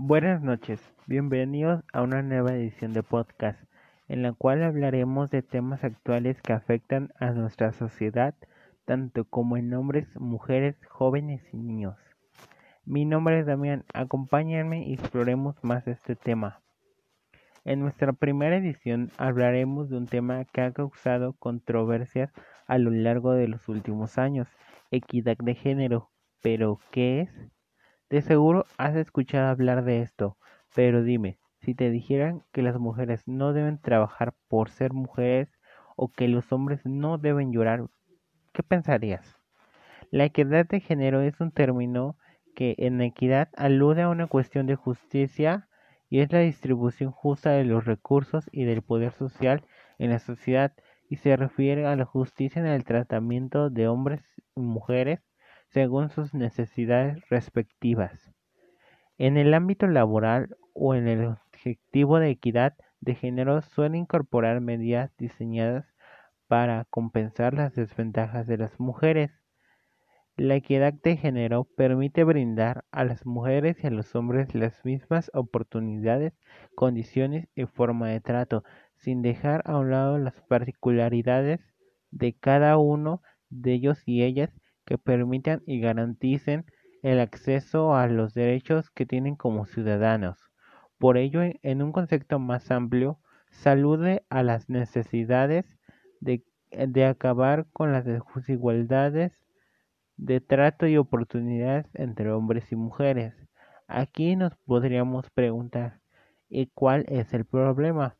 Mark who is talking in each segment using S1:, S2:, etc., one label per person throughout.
S1: Buenas noches, bienvenidos a una nueva edición de podcast en la cual hablaremos de temas actuales que afectan a nuestra sociedad, tanto como en hombres, mujeres, jóvenes y niños. Mi nombre es Damián, acompáñenme y exploremos más este tema. En nuestra primera edición hablaremos de un tema que ha causado controversias a lo largo de los últimos años, equidad de género. ¿Pero qué es? De seguro has escuchado hablar de esto, pero dime, si te dijeran que las mujeres no deben trabajar por ser mujeres o que los hombres no deben llorar, ¿qué pensarías? La equidad de género es un término que en equidad alude a una cuestión de justicia y es la distribución justa de los recursos y del poder social en la sociedad y se refiere a la justicia en el tratamiento de hombres y mujeres según sus necesidades respectivas. En el ámbito laboral o en el objetivo de equidad de género suele incorporar medidas diseñadas para compensar las desventajas de las mujeres. La equidad de género permite brindar a las mujeres y a los hombres las mismas oportunidades, condiciones y forma de trato, sin dejar a un lado las particularidades de cada uno de ellos y ellas que permitan y garanticen el acceso a los derechos que tienen como ciudadanos. Por ello, en un concepto más amplio, salude a las necesidades de, de acabar con las desigualdades de trato y oportunidades entre hombres y mujeres. Aquí nos podríamos preguntar, ¿y cuál es el problema?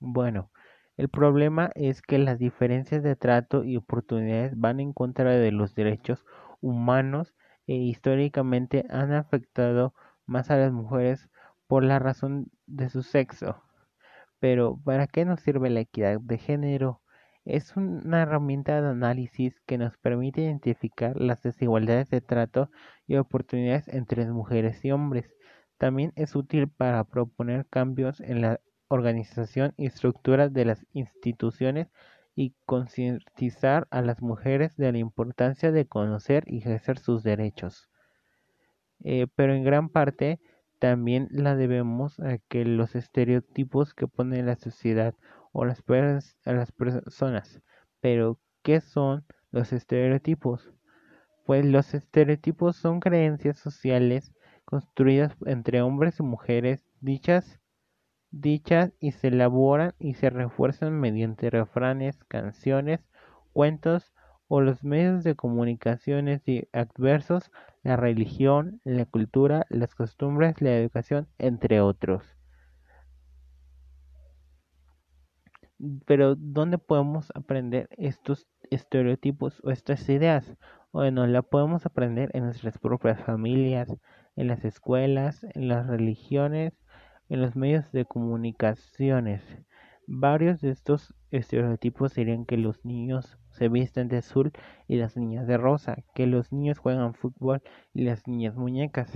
S1: Bueno, el problema es que las diferencias de trato y oportunidades van en contra de los derechos humanos e históricamente han afectado más a las mujeres por la razón de su sexo. Pero, ¿para qué nos sirve la equidad de género? Es una herramienta de análisis que nos permite identificar las desigualdades de trato y oportunidades entre mujeres y hombres. También es útil para proponer cambios en la organización y estructura de las instituciones y concientizar a las mujeres de la importancia de conocer y ejercer sus derechos. Eh, pero en gran parte también la debemos a que los estereotipos que pone la sociedad o las, a las personas. Pero, ¿qué son los estereotipos? Pues los estereotipos son creencias sociales construidas entre hombres y mujeres dichas dichas y se elaboran y se refuerzan mediante refranes, canciones, cuentos o los medios de comunicaciones adversos, la religión, la cultura, las costumbres, la educación, entre otros. Pero ¿dónde podemos aprender estos estereotipos o estas ideas? Bueno, la podemos aprender en nuestras propias familias, en las escuelas, en las religiones, en los medios de comunicaciones. Varios de estos estereotipos serían que los niños se visten de azul y las niñas de rosa, que los niños juegan fútbol y las niñas muñecas.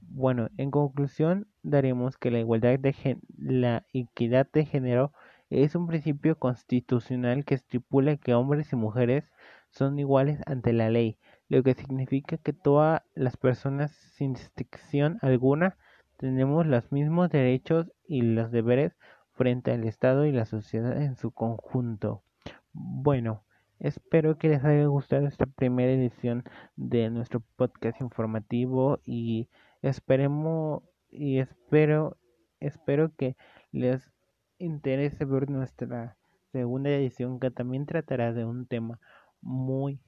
S1: Bueno, en conclusión, daremos que la igualdad de la equidad de género es un principio constitucional que estipula que hombres y mujeres son iguales ante la ley, lo que significa que todas las personas sin distinción alguna tenemos los mismos derechos y los deberes frente al Estado y la sociedad en su conjunto. Bueno, espero que les haya gustado esta primera edición de nuestro podcast informativo y esperemos y espero espero que les interese ver nuestra segunda edición que también tratará de un tema muy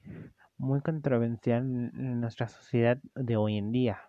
S1: muy controversial en nuestra sociedad de hoy en día.